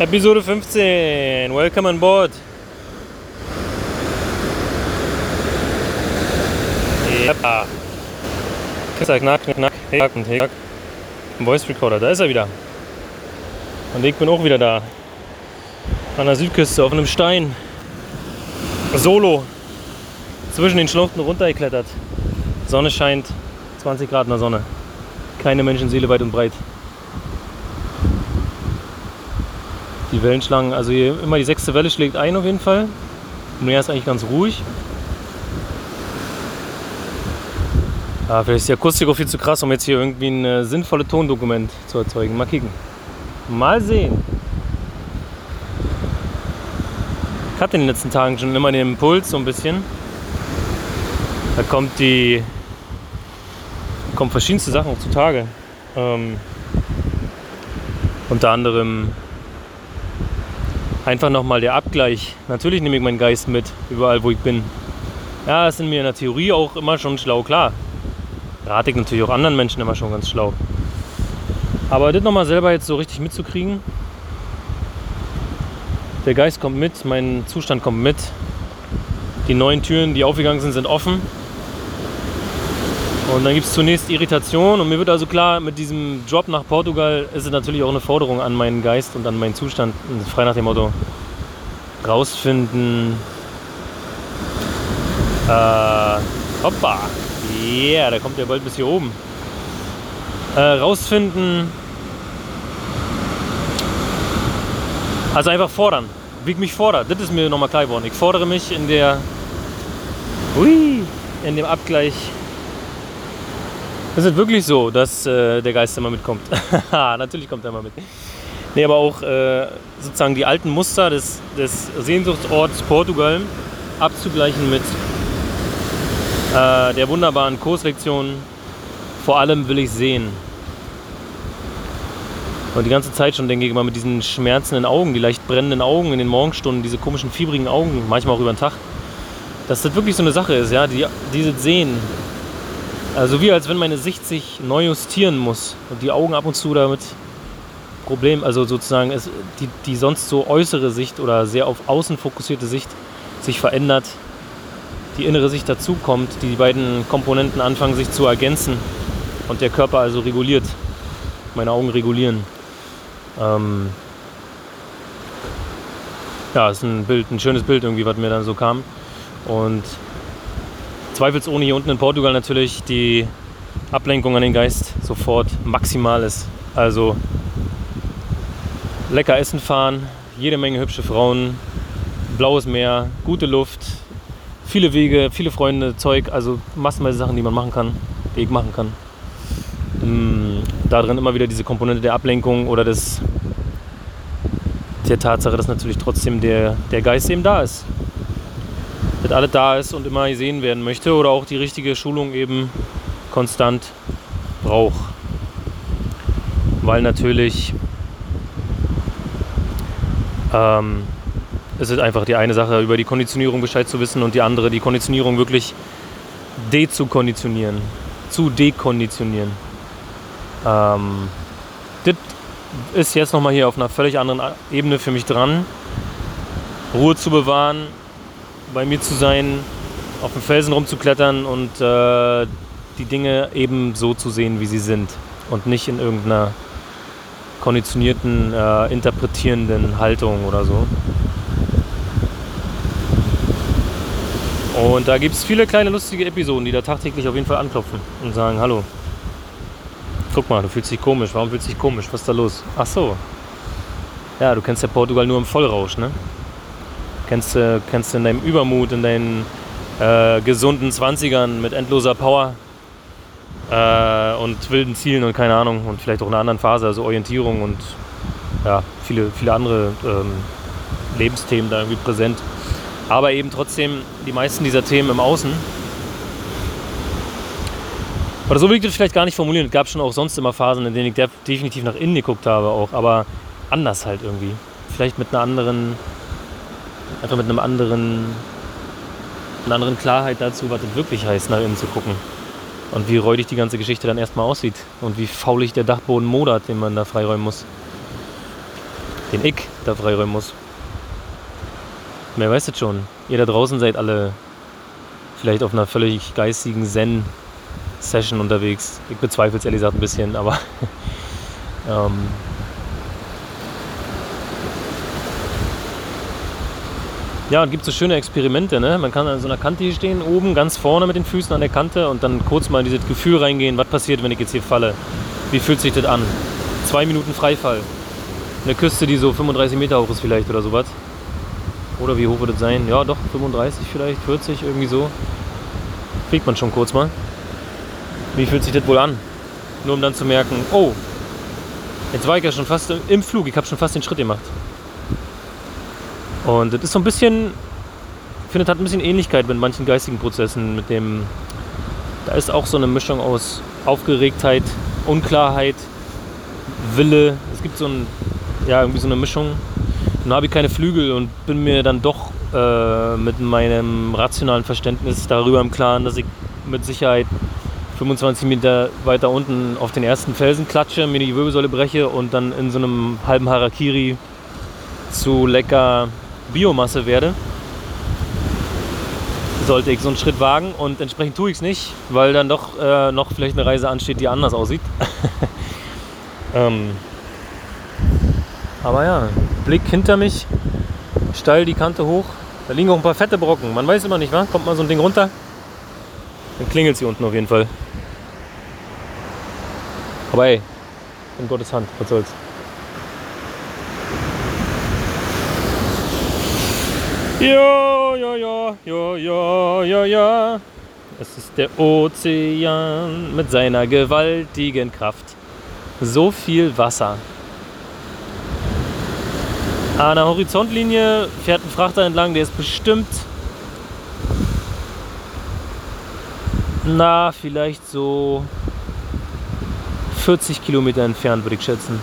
Episode 15. Welcome on board. Ja. Knack, knack, knack, knack knack. Voice Recorder, da ist er wieder. Und ich bin auch wieder da. An der Südküste auf einem Stein. Solo. Zwischen den Schluchten runtergeklettert. Sonne scheint. 20 Grad in der Sonne. Keine Menschenseele weit und breit. Die Wellenschlangen, also hier immer die sechste Welle schlägt ein auf jeden Fall. Meer ist eigentlich ganz ruhig. Ah, vielleicht ist die Akustik auch viel zu krass, um jetzt hier irgendwie ein äh, sinnvolles Tondokument zu erzeugen. Mal kicken. Mal sehen. Ich hatte in den letzten Tagen schon immer den Impuls so ein bisschen. Da kommt die kommen verschiedenste Sachen auch zutage. Ähm, unter anderem einfach nochmal der Abgleich. Natürlich nehme ich meinen Geist mit, überall wo ich bin. Ja, das sind mir in der Theorie auch immer schon schlau, klar. Rate ich natürlich auch anderen Menschen immer schon ganz schlau. Aber das nochmal selber jetzt so richtig mitzukriegen. Der Geist kommt mit, mein Zustand kommt mit. Die neuen Türen, die aufgegangen sind, sind offen. Und dann gibt es zunächst Irritation und mir wird also klar, mit diesem Drop nach Portugal ist es natürlich auch eine Forderung an meinen Geist und an meinen Zustand. Frei nach dem Motto, rausfinden. Äh, hoppa. Yeah, da kommt der bald bis hier oben. Äh, rausfinden. Also einfach fordern. Wie ich mich fordere. Das ist mir nochmal klar geworden. Ich fordere mich in der. Hui, in dem Abgleich es ist wirklich so, dass äh, der Geist immer mitkommt. Natürlich kommt er immer mit. Nee, aber auch äh, sozusagen die alten Muster des, des Sehnsuchtsorts Portugal abzugleichen mit äh, der wunderbaren Kurslektion. Vor allem will ich sehen. Und die ganze Zeit schon denke ich immer mit diesen schmerzenden Augen, die leicht brennenden Augen in den Morgenstunden, diese komischen fiebrigen Augen, manchmal auch über den Tag, dass das wirklich so eine Sache ist, ja, die, dieses Sehen, also wie als wenn meine Sicht sich neu justieren muss und die Augen ab und zu damit Problem, also sozusagen ist die, die sonst so äußere Sicht oder sehr auf außen fokussierte Sicht sich verändert, die innere Sicht dazukommt, die beiden Komponenten anfangen sich zu ergänzen und der Körper also reguliert, meine Augen regulieren. Ähm ja, ist ein Bild, ein schönes Bild irgendwie, was mir dann so kam. Und zweifelsohne hier unten in Portugal natürlich die Ablenkung an den Geist sofort maximal ist. Also lecker essen fahren, jede Menge hübsche Frauen, blaues Meer, gute Luft, viele Wege, viele Freunde, Zeug, also massenweise Sachen, die man machen kann, die ich machen kann. Mm, da drin immer wieder diese Komponente der Ablenkung oder des, der Tatsache, dass natürlich trotzdem der, der Geist eben da ist dass alles da ist und immer gesehen werden möchte oder auch die richtige Schulung eben konstant braucht. Weil natürlich ähm, es ist einfach die eine Sache, über die Konditionierung Bescheid zu wissen und die andere, die Konditionierung wirklich de-zu-konditionieren, zu dekonditionieren. Ähm, das ist jetzt nochmal hier auf einer völlig anderen Ebene für mich dran. Ruhe zu bewahren, bei mir zu sein, auf dem Felsen rumzuklettern und äh, die Dinge eben so zu sehen, wie sie sind und nicht in irgendeiner konditionierten, äh, interpretierenden Haltung oder so. Und da gibt es viele kleine lustige Episoden, die da tagtäglich auf jeden Fall anklopfen und sagen, hallo, guck mal, du fühlst dich komisch, warum fühlst du dich komisch, was ist da los? Ach so, ja, du kennst ja Portugal nur im Vollrausch, ne? Kennst du, kennst in deinem Übermut, in deinen äh, gesunden 20ern mit endloser Power äh, und wilden Zielen und keine Ahnung und vielleicht auch einer anderen Phase, also Orientierung und ja, viele, viele andere ähm, Lebensthemen da irgendwie präsent. Aber eben trotzdem die meisten dieser Themen im Außen. Oder so will ich das vielleicht gar nicht formulieren. Es gab schon auch sonst immer Phasen, in denen ich definitiv nach innen geguckt habe, auch, aber anders halt irgendwie. Vielleicht mit einer anderen einfach mit einem anderen, einer anderen Klarheit dazu, was es wirklich heißt, nach innen zu gucken. Und wie räudig die ganze Geschichte dann erstmal aussieht. Und wie faulig der Dachboden modert, den man da freiräumen muss. den ich da freiräumen muss. Mehr weißt du schon. Ihr da draußen seid alle vielleicht auf einer völlig geistigen Zen-Session unterwegs. Ich bezweifle es ehrlich gesagt ein bisschen, aber ähm, Ja, und gibt so schöne Experimente. Ne? Man kann an so einer Kante hier stehen, oben ganz vorne mit den Füßen an der Kante und dann kurz mal in dieses Gefühl reingehen, was passiert, wenn ich jetzt hier falle. Wie fühlt sich das an? Zwei Minuten Freifall. Eine Küste, die so 35 Meter hoch ist vielleicht oder sowas. Oder wie hoch wird es sein? Ja, doch, 35 vielleicht, 40, irgendwie so. Fliegt man schon kurz mal. Wie fühlt sich das wohl an? Nur um dann zu merken, oh, jetzt war ich ja schon fast im Flug, ich habe schon fast den Schritt gemacht. Und das ist so ein bisschen, ich finde, das hat ein bisschen Ähnlichkeit mit manchen geistigen Prozessen, mit dem, da ist auch so eine Mischung aus Aufgeregtheit, Unklarheit, Wille. Es gibt so ein, ja, irgendwie so eine Mischung. Dann habe ich keine Flügel und bin mir dann doch äh, mit meinem rationalen Verständnis darüber im Klaren, dass ich mit Sicherheit 25 Meter weiter unten auf den ersten Felsen klatsche, mir die Wirbelsäule breche und dann in so einem halben Harakiri zu lecker Biomasse werde, sollte ich so einen Schritt wagen und entsprechend tue ich es nicht, weil dann doch äh, noch vielleicht eine Reise ansteht, die anders aussieht. ähm, aber ja, Blick hinter mich, steil die Kante hoch. Da liegen auch ein paar fette Brocken. Man weiß immer nicht, wa? Kommt mal so ein Ding runter, dann klingelt sie unten auf jeden Fall. Aber ey, in Gottes Hand, was soll's. Ja, ja, ja, ja, ja, ja, ja. Es ist der Ozean mit seiner gewaltigen Kraft. So viel Wasser. An der Horizontlinie fährt ein Frachter entlang, der ist bestimmt, na, vielleicht so 40 Kilometer entfernt, würde ich schätzen.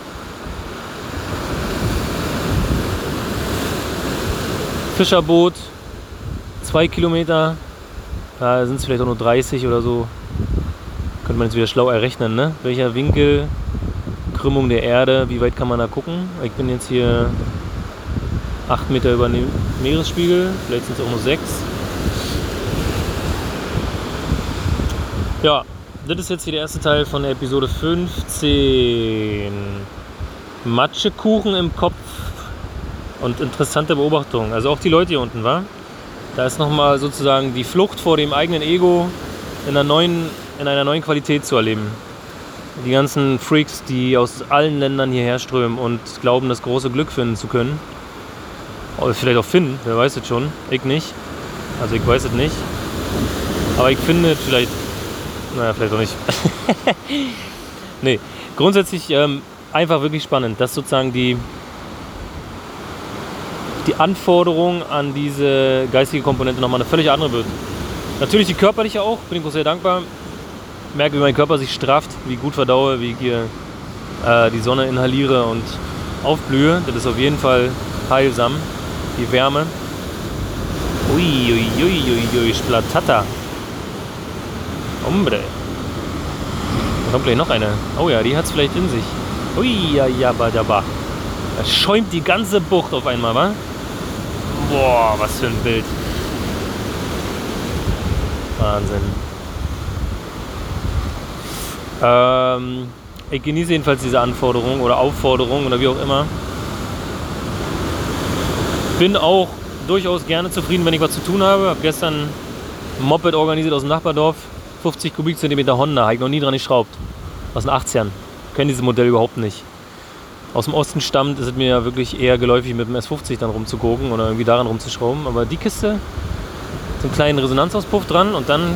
Fischerboot, zwei Kilometer, da sind es vielleicht auch nur 30 oder so. Könnte man jetzt wieder schlau errechnen, ne? Welcher Winkel, Krümmung der Erde, wie weit kann man da gucken? Ich bin jetzt hier 8 Meter über dem Meeresspiegel, vielleicht sind es auch nur 6. Ja, das ist jetzt hier der erste Teil von der Episode 15. Matschekuchen im Kopf und interessante Beobachtungen. Also auch die Leute hier unten, war. Da ist nochmal sozusagen die Flucht vor dem eigenen Ego in einer, neuen, in einer neuen Qualität zu erleben. Die ganzen Freaks, die aus allen Ländern hierher strömen und glauben, das große Glück finden zu können. Oder vielleicht auch finden, wer weiß es schon. Ich nicht. Also ich weiß es nicht. Aber ich finde vielleicht. Naja, vielleicht auch nicht. nee, grundsätzlich ähm, einfach wirklich spannend, dass sozusagen die die Anforderung an diese geistige Komponente nochmal eine völlig andere wird. Natürlich die körperliche auch, bin ich sehr dankbar. Merke, wie mein Körper sich strafft, wie gut verdaue, wie ich hier äh, die Sonne inhaliere und aufblühe. Das ist auf jeden Fall heilsam. Die Wärme. Uiuiuiui, ui, ui, ui, Splatata. Hombre. Da kommt gleich noch eine. Oh ja, die hat es vielleicht in sich. Ui, ja, ja, ba, ja, ba. Da schäumt die ganze Bucht auf einmal, wa? Boah, was für ein Bild. Wahnsinn. Ähm, ich genieße jedenfalls diese Anforderung oder Aufforderung oder wie auch immer. Bin auch durchaus gerne zufrieden, wenn ich was zu tun habe. Habe gestern ein Moped organisiert aus dem Nachbardorf. 50 Kubikzentimeter Honda, habe ich noch nie dran geschraubt. Aus den 80ern. Kenne dieses Modell überhaupt nicht aus dem Osten stammt, ist es mir ja wirklich eher geläufig, mit dem S50 dann rumzugucken oder irgendwie daran rumzuschrauben. Aber die Kiste, so einen kleinen Resonanzauspuff dran und dann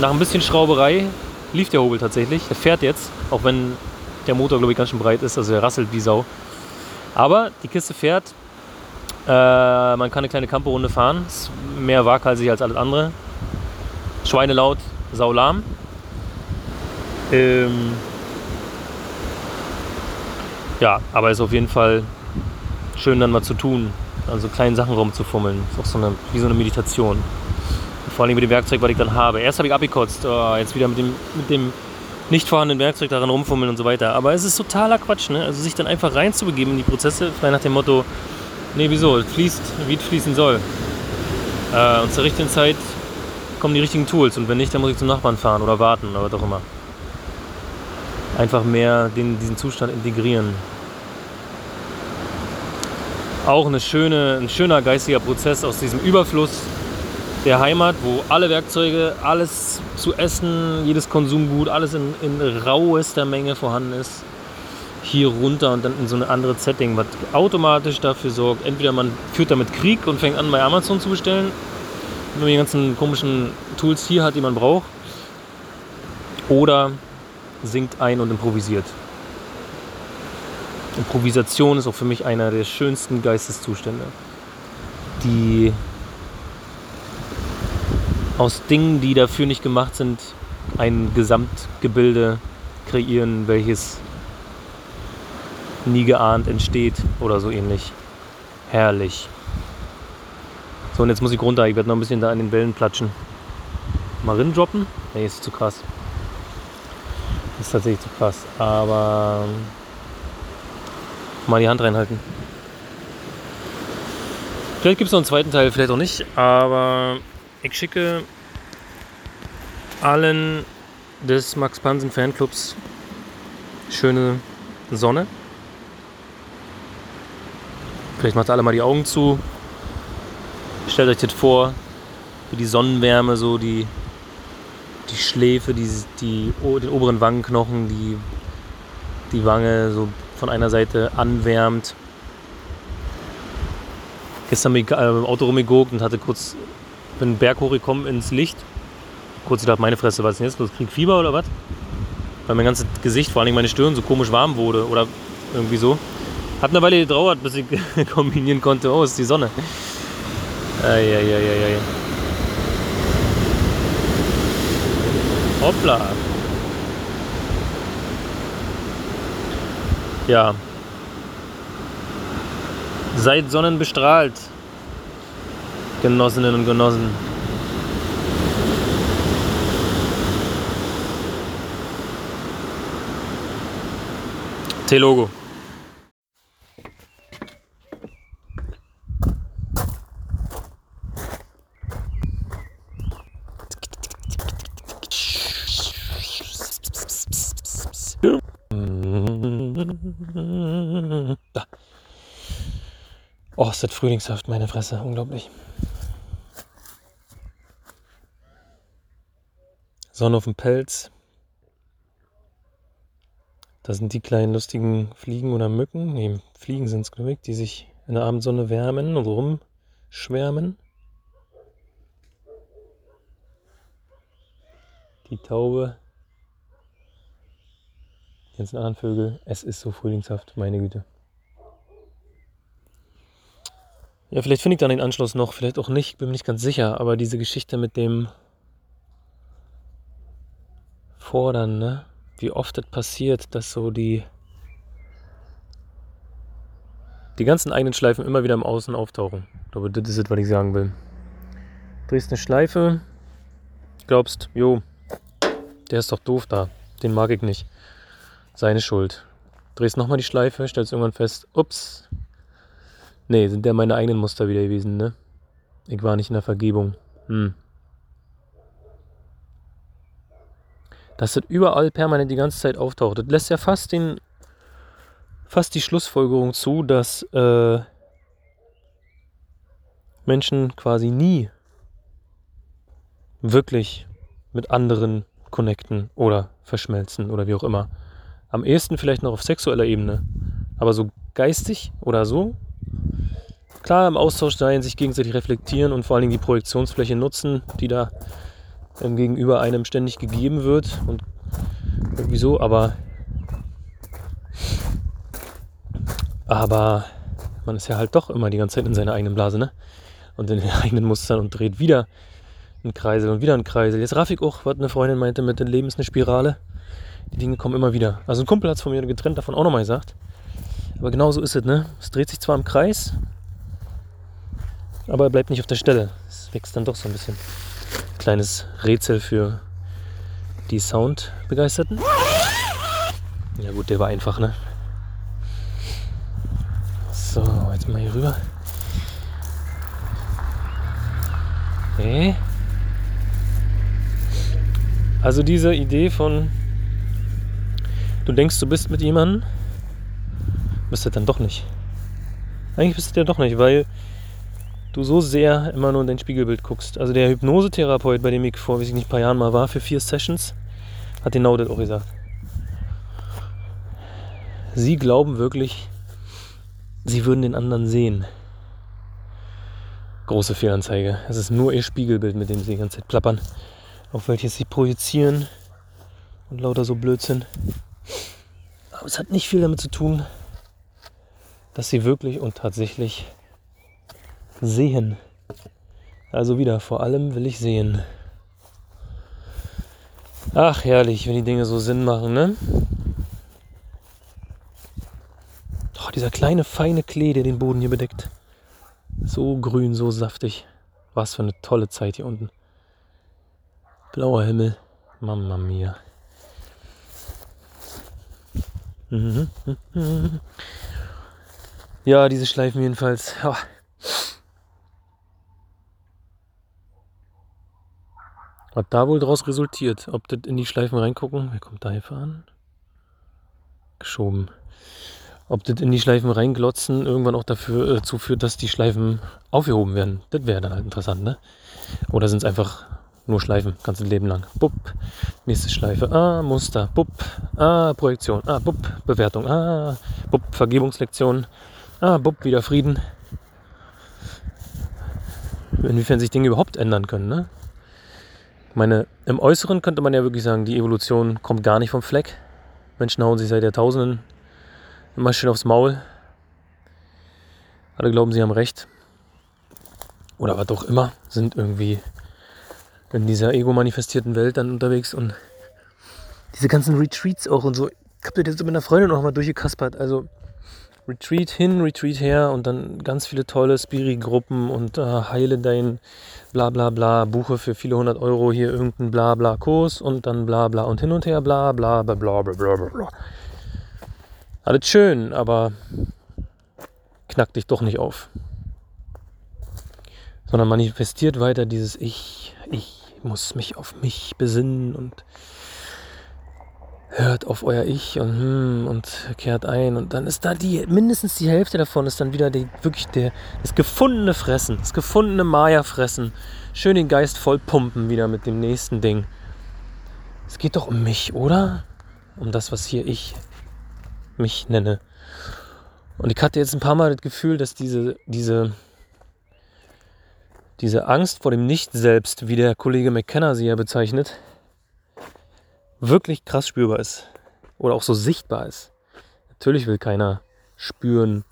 nach ein bisschen Schrauberei lief der Hobel tatsächlich. Der fährt jetzt, auch wenn der Motor, glaube ich, ganz schön breit ist, also er rasselt wie Sau. Aber die Kiste fährt. Äh, man kann eine kleine Camperrunde fahren. Ist mehr waghalsig als alles andere. Schweinelaut, saulahm. Ähm, ja, aber ist auf jeden Fall schön dann mal zu tun, also kleinen Sachen rumzufummeln. Ist auch so eine, wie so eine Meditation. Vor allem mit dem Werkzeug, was ich dann habe. Erst habe ich abgekotzt, oh, jetzt wieder mit dem, mit dem nicht vorhandenen Werkzeug daran rumfummeln und so weiter. Aber es ist totaler Quatsch, ne? Also sich dann einfach reinzubegeben in die Prozesse, frei nach dem Motto, nee, wieso, es fließt, wie es fließen soll. Äh, und zur richtigen Zeit kommen die richtigen Tools und wenn nicht, dann muss ich zum Nachbarn fahren oder warten oder was auch immer. Einfach mehr den, diesen Zustand integrieren. Auch eine schöne, ein schöner geistiger Prozess aus diesem Überfluss der Heimat, wo alle Werkzeuge, alles zu essen, jedes Konsumgut, alles in, in rauester Menge vorhanden ist, hier runter und dann in so eine andere Setting, was automatisch dafür sorgt, entweder man führt damit Krieg und fängt an bei Amazon zu bestellen, wenn man die ganzen komischen Tools hier hat, die man braucht, oder singt ein und improvisiert. Improvisation ist auch für mich einer der schönsten Geisteszustände, die aus Dingen, die dafür nicht gemacht sind, ein Gesamtgebilde kreieren, welches nie geahnt entsteht oder so ähnlich. Herrlich. So, und jetzt muss ich runter. Ich werde noch ein bisschen da an den Wellen platschen. Mal rin droppen? Nee, ist zu krass. Ist tatsächlich zu krass. Aber mal die Hand reinhalten. Vielleicht gibt es noch einen zweiten Teil, vielleicht auch nicht. Aber ich schicke allen des Max Pansen Fanclubs schöne Sonne. Vielleicht macht alle mal die Augen zu. Stellt euch das vor, wie die Sonnenwärme so die, die Schläfe, die, die, den oberen Wangenknochen, die, die Wange so von einer Seite anwärmt. Gestern bin ich äh, im Auto rumgeguckt und hatte kurz bin einen Berg hochgekommen ins Licht. Kurz gedacht, meine Fresse, was ist denn jetzt los? Krieg Fieber oder was? Weil mein ganzes Gesicht, vor allem meine Stirn, so komisch warm wurde oder irgendwie so. Hat eine Weile gedauert, bis ich kombinieren konnte. Oh, ist die Sonne. Eieieiei. Hoppla. Ja. Seid sonnenbestrahlt. Genossinnen und Genossen. T-Logo. Ist das frühlingshaft, meine Fresse. Unglaublich. Sonne auf dem Pelz. Da sind die kleinen lustigen Fliegen oder Mücken. Ne, Fliegen sind es, glaube ich, die sich in der Abendsonne wärmen und rumschwärmen. Die Taube. Die ganzen anderen Vögel. Es ist so frühlingshaft, meine Güte. Ja, vielleicht finde ich dann den Anschluss noch, vielleicht auch nicht, bin mir nicht ganz sicher, aber diese Geschichte mit dem fordern, ne? wie oft es passiert, dass so die, die ganzen eigenen Schleifen immer wieder im Außen auftauchen. Ich glaube, das ist es, was ich sagen will. Drehst eine Schleife, glaubst, jo, der ist doch doof da, den mag ich nicht. Seine Schuld. Drehst nochmal die Schleife, stellst irgendwann fest, ups, nee, sind ja meine eigenen Muster wieder gewesen, ne? Ich war nicht in der Vergebung. Hm. dass das überall permanent die ganze Zeit auftaucht. Das lässt ja fast, den, fast die Schlussfolgerung zu, dass äh, Menschen quasi nie wirklich mit anderen connecten oder verschmelzen oder wie auch immer. Am ehesten vielleicht noch auf sexueller Ebene, aber so geistig oder so. Klar, im Austausch sein, sich gegenseitig reflektieren und vor allen Dingen die Projektionsfläche nutzen, die da ähm, gegenüber einem ständig gegeben wird und irgendwie so, aber aber man ist ja halt doch immer die ganze Zeit in seiner eigenen Blase, ne? Und in den eigenen Mustern und dreht wieder einen Kreisel und wieder einen Kreisel. Jetzt raff ich auch, was eine Freundin meinte, mit dem Leben ist eine Spirale. Die Dinge kommen immer wieder. Also ein Kumpel hat es von mir getrennt davon auch nochmal gesagt. Aber genau so ist es, ne? Es dreht sich zwar im Kreis, aber er bleibt nicht auf der Stelle. Es wächst dann doch so ein bisschen kleines Rätsel für die Soundbegeisterten. Ja gut, der war einfach, ne? So, jetzt mal hier rüber. Okay. Also diese Idee von, du denkst, du bist mit jemandem, bist du dann doch nicht. Eigentlich bist du ja doch nicht, weil du so sehr immer nur in dein Spiegelbild guckst. Also der Hypnosetherapeut, bei dem ich vor, weiß ich nicht, ein paar Jahren mal war, für vier Sessions, hat genau das auch gesagt. Sie glauben wirklich, sie würden den anderen sehen. Große Fehlanzeige. Es ist nur ihr Spiegelbild, mit dem sie die ganze Zeit plappern, auf welches sie projizieren und lauter so Blödsinn. Aber es hat nicht viel damit zu tun, dass sie wirklich und tatsächlich sehen. Also wieder, vor allem will ich sehen. Ach, herrlich, wenn die Dinge so Sinn machen, ne? Oh, dieser kleine, feine Klee, der den Boden hier bedeckt. So grün, so saftig. Was für eine tolle Zeit hier unten. Blauer Himmel. Mama mia. Ja, diese Schleifen jedenfalls. Oh. Was da wohl draus resultiert? Ob das in die Schleifen reingucken? Wer kommt da hier fahren? Geschoben. Ob das in die Schleifen reinglotzen irgendwann auch dafür äh, zuführt, dass die Schleifen aufgehoben werden. Das wäre dann halt interessant, ne? Oder sind es einfach nur Schleifen, ganzes Leben lang. Bupp, nächste Schleife. Ah, Muster. Bupp, ah, Projektion. Ah, bupp, Bewertung. Ah, bupp, Vergebungslektion. Ah, bupp, wieder Frieden. Inwiefern sich Dinge überhaupt ändern können, ne? Ich meine, im Äußeren könnte man ja wirklich sagen, die Evolution kommt gar nicht vom Fleck. Menschen hauen sich seit Jahrtausenden immer schön aufs Maul. Alle glauben, sie haben recht. Oder was auch immer, sind irgendwie in dieser ego-manifestierten Welt dann unterwegs und diese ganzen Retreats auch und so. Ich hab das jetzt mit einer Freundin noch mal durchgekaspert. Also Retreat hin, Retreat her und dann ganz viele tolle Spiri-Gruppen und äh, heile dein bla bla bla, buche für viele hundert Euro hier irgendeinen bla bla Kurs und dann bla bla und hin und her bla bla bla bla bla bla bla. Alles schön, aber knack dich doch nicht auf. Sondern manifestiert weiter dieses Ich, ich muss mich auf mich besinnen und hört auf euer Ich und, hm, und kehrt ein. Und dann ist da die, mindestens die Hälfte davon ist dann wieder die, wirklich der, das gefundene Fressen, das gefundene Maya-Fressen. Schön den Geist voll pumpen wieder mit dem nächsten Ding. Es geht doch um mich, oder? Um das, was hier ich mich nenne. Und ich hatte jetzt ein paar Mal das Gefühl, dass diese, diese, diese Angst vor dem Nicht-Selbst, wie der Kollege McKenna sie ja bezeichnet, wirklich krass spürbar ist. Oder auch so sichtbar ist. Natürlich will keiner spüren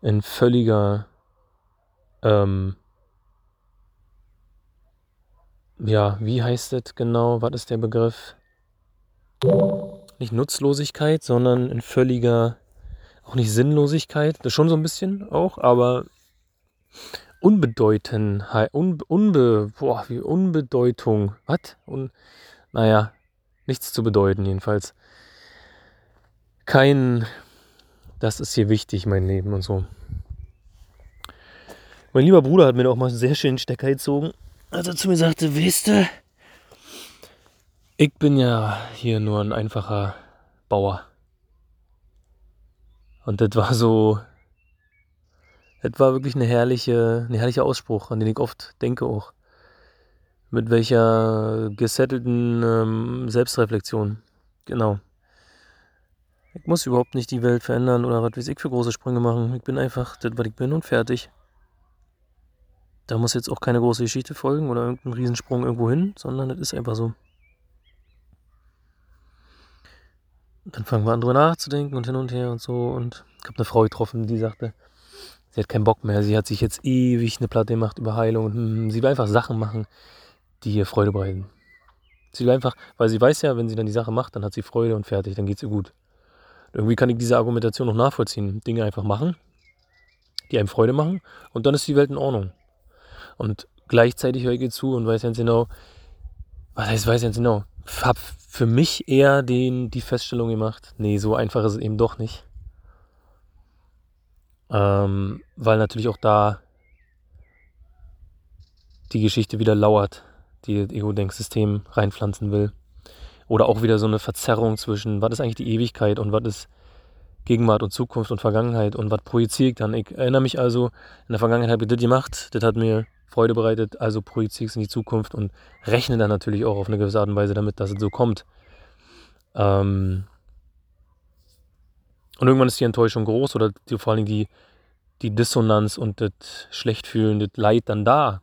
in völliger ähm, ja, wie heißt das genau? Was ist der Begriff? Nicht Nutzlosigkeit, sondern in völliger, auch nicht Sinnlosigkeit. Das schon so ein bisschen auch, aber Unbedeutenheit, unbe, unbe, boah, wie Unbedeutung. Was? Un, naja, nichts zu bedeuten jedenfalls. Kein, das ist hier wichtig, mein Leben und so. Mein lieber Bruder hat mir auch mal sehr schön Stecker gezogen, als er zu mir sagte, weißt du, ich bin ja hier nur ein einfacher Bauer. Und das war so, das war wirklich eine herrliche, ein herrlicher Ausspruch, an den ich oft denke auch mit welcher gesettelten ähm, Selbstreflexion. Genau. Ich muss überhaupt nicht die Welt verändern oder was weiß ich für große Sprünge machen. Ich bin einfach das, was ich bin und fertig. Da muss jetzt auch keine große Geschichte folgen oder irgendein Riesensprung irgendwo hin, sondern das ist einfach so. dann fangen wir an drüber nachzudenken und hin und her und so. Und ich habe eine Frau getroffen, die sagte, sie hat keinen Bock mehr. Sie hat sich jetzt ewig eine Platte gemacht über Heilung und hm, sie will einfach Sachen machen, die ihr Freude bereiten. Sie will einfach, weil sie weiß ja, wenn sie dann die Sache macht, dann hat sie Freude und fertig, dann geht es ihr gut. Irgendwie kann ich diese Argumentation noch nachvollziehen. Dinge einfach machen, die einem Freude machen und dann ist die Welt in Ordnung. Und gleichzeitig höre ich ihr zu und weiß ganz genau, was heißt, weiß jetzt genau. Hab für mich eher den, die Feststellung gemacht, nee, so einfach ist es eben doch nicht. Ähm, weil natürlich auch da die Geschichte wieder lauert, die Ego-Denksystem reinpflanzen will. Oder auch wieder so eine Verzerrung zwischen, was ist eigentlich die Ewigkeit und was ist Gegenwart und Zukunft und Vergangenheit und was projiziere ich dann. Ich erinnere mich also, in der Vergangenheit habe ich das gemacht, das hat mir Freude bereitet, also projiziere ich es in die Zukunft und rechne dann natürlich auch auf eine gewisse Art und Weise damit, dass es so kommt. Ähm und irgendwann ist die Enttäuschung groß oder die, vor allem die, die Dissonanz und das Schlechtfühlen, das Leid dann da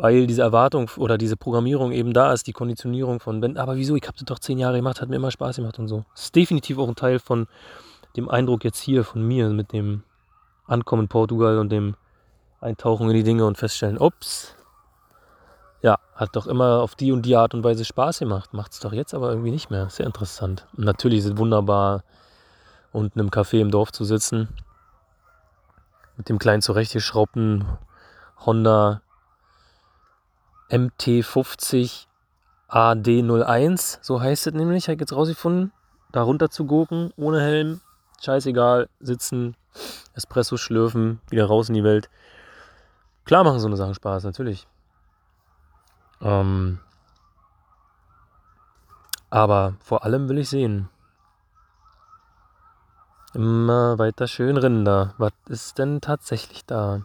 weil diese Erwartung oder diese Programmierung eben da ist, die Konditionierung von, wenn, aber wieso, ich habe das doch zehn Jahre gemacht, hat mir immer Spaß gemacht und so. Das ist definitiv auch ein Teil von dem Eindruck jetzt hier von mir mit dem Ankommen in Portugal und dem Eintauchen in die Dinge und feststellen, ups, ja, hat doch immer auf die und die Art und Weise Spaß gemacht, macht es doch jetzt aber irgendwie nicht mehr. Sehr interessant. Und natürlich ist es wunderbar, unten im Café im Dorf zu sitzen, mit dem kleinen zurechtgeschraubten Honda MT50 AD01, so heißt es nämlich, habe ich jetzt rausgefunden. Da runter zu gucken, ohne Helm, scheißegal, sitzen, Espresso schlürfen, wieder raus in die Welt. Klar machen so eine Sachen Spaß, natürlich. Ähm, aber vor allem will ich sehen. Immer weiter schön Rinder. Was ist denn tatsächlich da?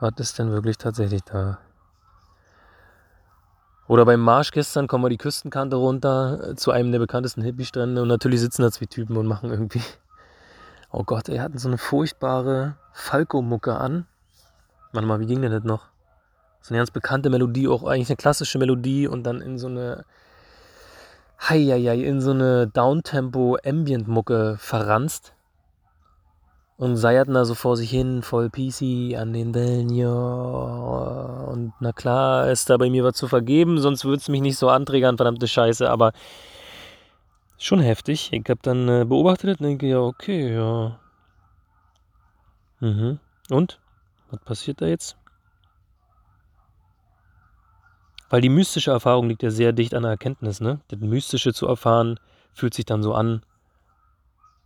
Was ist denn wirklich tatsächlich da? Oder beim Marsch gestern kommen wir die Küstenkante runter äh, zu einem der bekanntesten Hippie-Strände und natürlich sitzen da zwei Typen und machen irgendwie. Oh Gott, er hatten so eine furchtbare Falco-Mucke an. Warte mal, wie ging denn das noch? So eine ganz bekannte Melodie, auch eigentlich eine klassische Melodie und dann in so eine. Heieiei, in so eine Downtempo-Ambient-Mucke verranzt und seierten da so vor sich hin, voll PC an den Wellen, ja. Und na klar, ist da bei mir was zu vergeben, sonst würde es mich nicht so anträgern, verdammte Scheiße, aber schon heftig. Ich habe dann äh, beobachtet und denke, ja, okay, ja. Mhm. Und? Was passiert da jetzt? Weil die mystische Erfahrung liegt ja sehr dicht an der Erkenntnis, ne? Das Mystische zu erfahren fühlt sich dann so an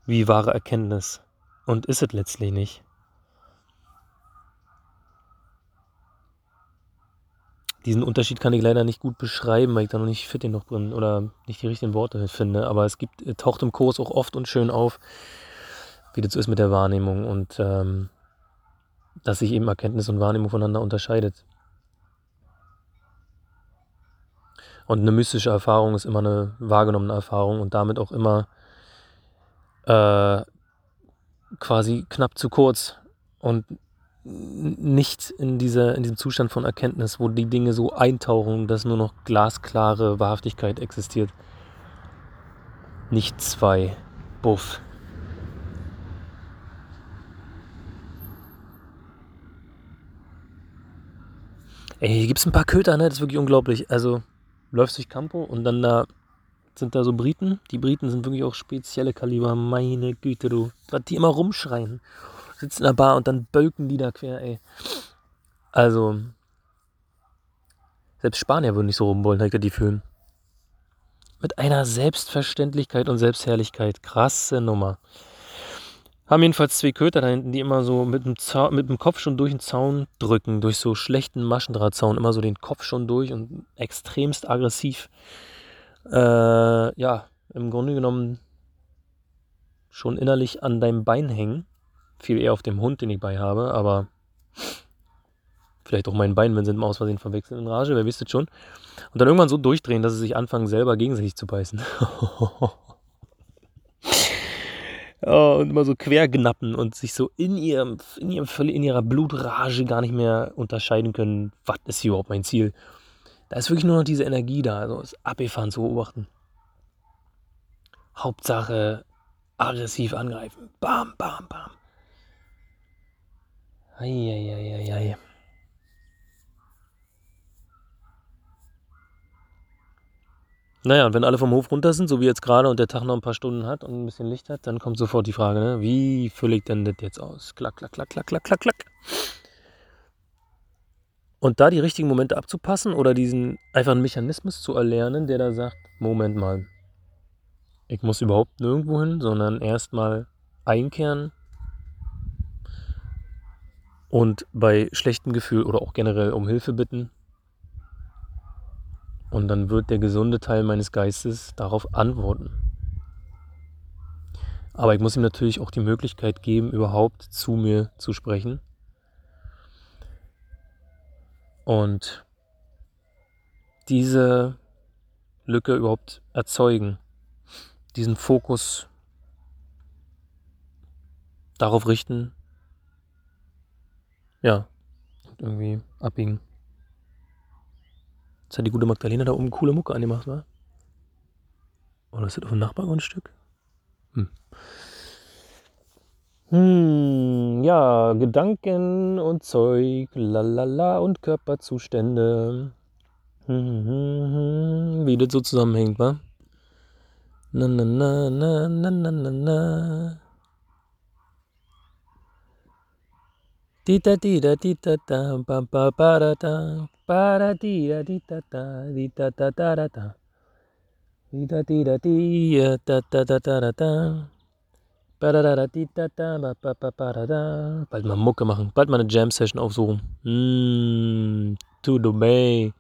wie wahre Erkenntnis und ist es letztlich nicht. Diesen Unterschied kann ich leider nicht gut beschreiben, weil ich da noch nicht fit genug drin oder nicht die richtigen Worte finde. Aber es gibt, taucht im Kurs auch oft und schön auf, wie das so ist mit der Wahrnehmung und ähm, dass sich eben Erkenntnis und Wahrnehmung voneinander unterscheidet. Und eine mystische Erfahrung ist immer eine wahrgenommene Erfahrung und damit auch immer äh, quasi knapp zu kurz und nicht in, dieser, in diesem Zustand von Erkenntnis, wo die Dinge so eintauchen, dass nur noch glasklare Wahrhaftigkeit existiert. Nicht zwei. Buff. Ey, hier gibt es ein paar Köter, ne? Das ist wirklich unglaublich. Also, läufst durch Campo und dann da sind da so Briten. Die Briten sind wirklich auch spezielle Kaliber. Meine Güte, du. Was die immer rumschreien. Sitzen in der Bar und dann bölken die da quer, ey. Also, selbst Spanier würden nicht so rumbollen, hätte die fühlen. Mit einer Selbstverständlichkeit und Selbstherrlichkeit. Krasse Nummer. Haben jedenfalls zwei Köter da hinten, die immer so mit dem, Zaun, mit dem Kopf schon durch den Zaun drücken, durch so schlechten Maschendrahtzaun, immer so den Kopf schon durch und extremst aggressiv äh, ja, im Grunde genommen schon innerlich an deinem Bein hängen. Viel eher auf dem Hund, den ich bei habe, aber vielleicht auch mein Bein, wenn sie ihn aus Versehen verwechseln in Rage, wer wisst es schon. Und dann irgendwann so durchdrehen, dass sie sich anfangen, selber gegenseitig zu beißen. oh, und immer so quergnappen und sich so in ihrem, in ihrem in ihrer Blutrage gar nicht mehr unterscheiden können, was ist hier überhaupt mein Ziel. Da ist wirklich nur noch diese Energie da, also das Abgefahren zu beobachten. Hauptsache aggressiv angreifen. Bam, bam, bam. Eieieiei. Naja, und wenn alle vom Hof runter sind, so wie jetzt gerade und der Tag noch ein paar Stunden hat und ein bisschen Licht hat, dann kommt sofort die Frage, ne? wie fülle ich denn das jetzt aus? Klack, klack, klack, klack, klack, klack, klack. Und da die richtigen Momente abzupassen oder diesen einfach einen Mechanismus zu erlernen, der da sagt, Moment mal, ich muss überhaupt nirgendwo hin, sondern erstmal einkehren und bei schlechtem Gefühl oder auch generell um Hilfe bitten. Und dann wird der gesunde Teil meines Geistes darauf antworten. Aber ich muss ihm natürlich auch die Möglichkeit geben, überhaupt zu mir zu sprechen. Und diese Lücke überhaupt erzeugen, diesen Fokus darauf richten, ja, irgendwie abbiegen. Jetzt hat die gute Magdalena da oben coole Mucke angemacht, wa? Oder ist das auf dem Nachbargrundstück? Hm. Hm, ja, Gedanken und Zeug, lalala und Körperzustände. Hm, hm, hm, hm, wie das so zusammenhängt, wa? Na, na, na, na, na, na, na, na. Dita dita dita da ba ba ba da da ba da di da dita da di da da da da Dita dita di da da da da da da Bald mal Mucke machen, bald mal eine Jam-Session aufsuchen. Mmm, tudo bem.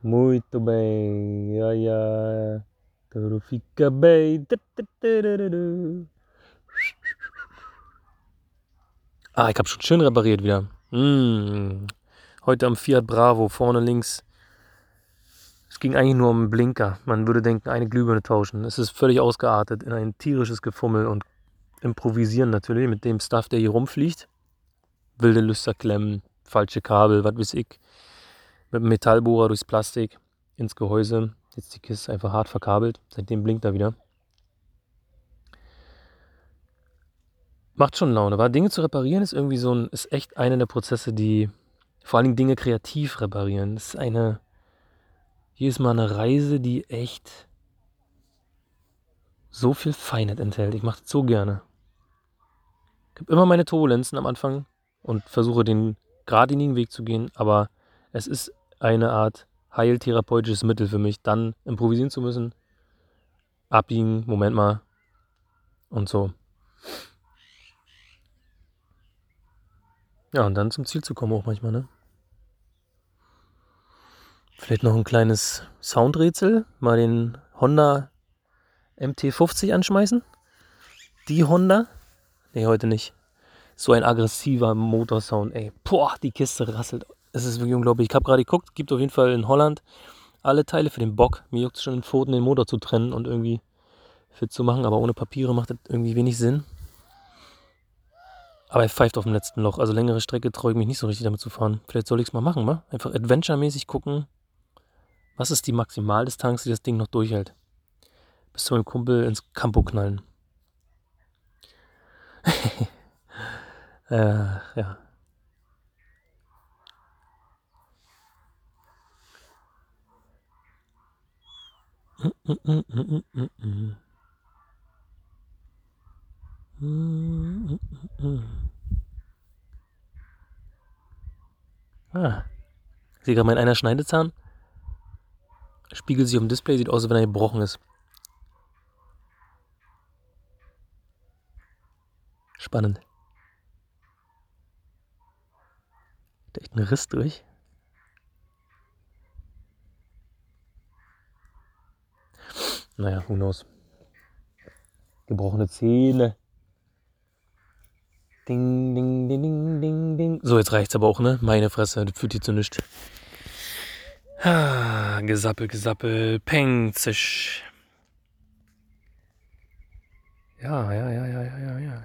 Muito bem. Ja, ja. Tudo fica bem. Ah, ich habe schon schön repariert wieder. Mm. Heute am Fiat Bravo, vorne links. Ging eigentlich nur um einen Blinker. Man würde denken, eine Glühbirne tauschen. Es ist völlig ausgeartet in ein tierisches Gefummel und improvisieren natürlich mit dem Stuff, der hier rumfliegt. Wilde Lüster klemmen, falsche Kabel, was weiß ich. Mit einem Metallbohrer durchs Plastik ins Gehäuse. Jetzt die Kiste einfach hart verkabelt. Seitdem blinkt er wieder. Macht schon Laune, weil Dinge zu reparieren ist irgendwie so ein, ist echt einer der Prozesse, die vor allen Dingen Dinge kreativ reparieren. Das ist eine, jedes Mal eine Reise, die echt so viel Feinheit enthält. Ich mache das so gerne. Ich habe immer meine Turbulenzen am Anfang und versuche den geradlinigen Weg zu gehen, aber es ist eine Art heiltherapeutisches Mittel für mich, dann improvisieren zu müssen, abbiegen, Moment mal und so. Ja, und dann zum Ziel zu kommen auch manchmal, ne? Vielleicht noch ein kleines Soundrätsel, mal den Honda MT50 anschmeißen. Die Honda? Ne, heute nicht. So ein aggressiver Motorsound, ey. Boah, die Kiste rasselt. Es ist wirklich unglaublich. Ich habe gerade geguckt, gibt auf jeden Fall in Holland alle Teile für den Bock. Mir juckt es schon in Pfoten, den Motor zu trennen und irgendwie fit zu machen, aber ohne Papiere macht das irgendwie wenig Sinn. Aber er pfeift auf dem letzten Loch. Also längere Strecke traue ich mich nicht so richtig damit zu fahren. Vielleicht soll ich es mal machen, wa? Einfach adventure-mäßig gucken, was ist die Maximaldistanz, die das Ding noch durchhält. Bis zu meinem Kumpel ins Campo knallen. äh, ja. Ah. Sehe gerade mein einer Schneidezahn. Spiegelt sich auf dem Display, sieht aus, als wenn er gebrochen ist. Spannend. Da echt ein Riss durch. Naja, who knows. Gebrochene Zähne. Ding, ding, ding, ding, ding, ding. So, jetzt reicht's aber auch, ne? Meine Fresse, das führt hier zu nichts. Ah, gesappel, gesappel, peng, zisch. Ja, ja, ja, ja, ja, ja, ja.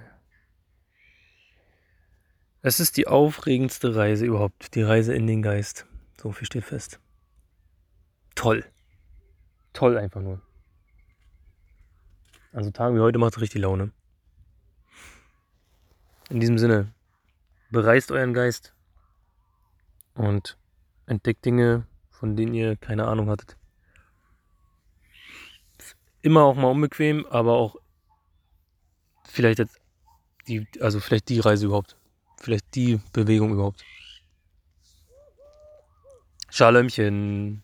Es ist die aufregendste Reise überhaupt. Die Reise in den Geist. So viel steht fest. Toll. Toll einfach nur. Also Tagen wie heute macht es richtig Laune. In diesem Sinne, bereist euren Geist und entdeckt Dinge, von denen ihr keine Ahnung hattet. Immer auch mal unbequem, aber auch vielleicht jetzt die, also vielleicht die Reise überhaupt. Vielleicht die Bewegung überhaupt. Schalömchen.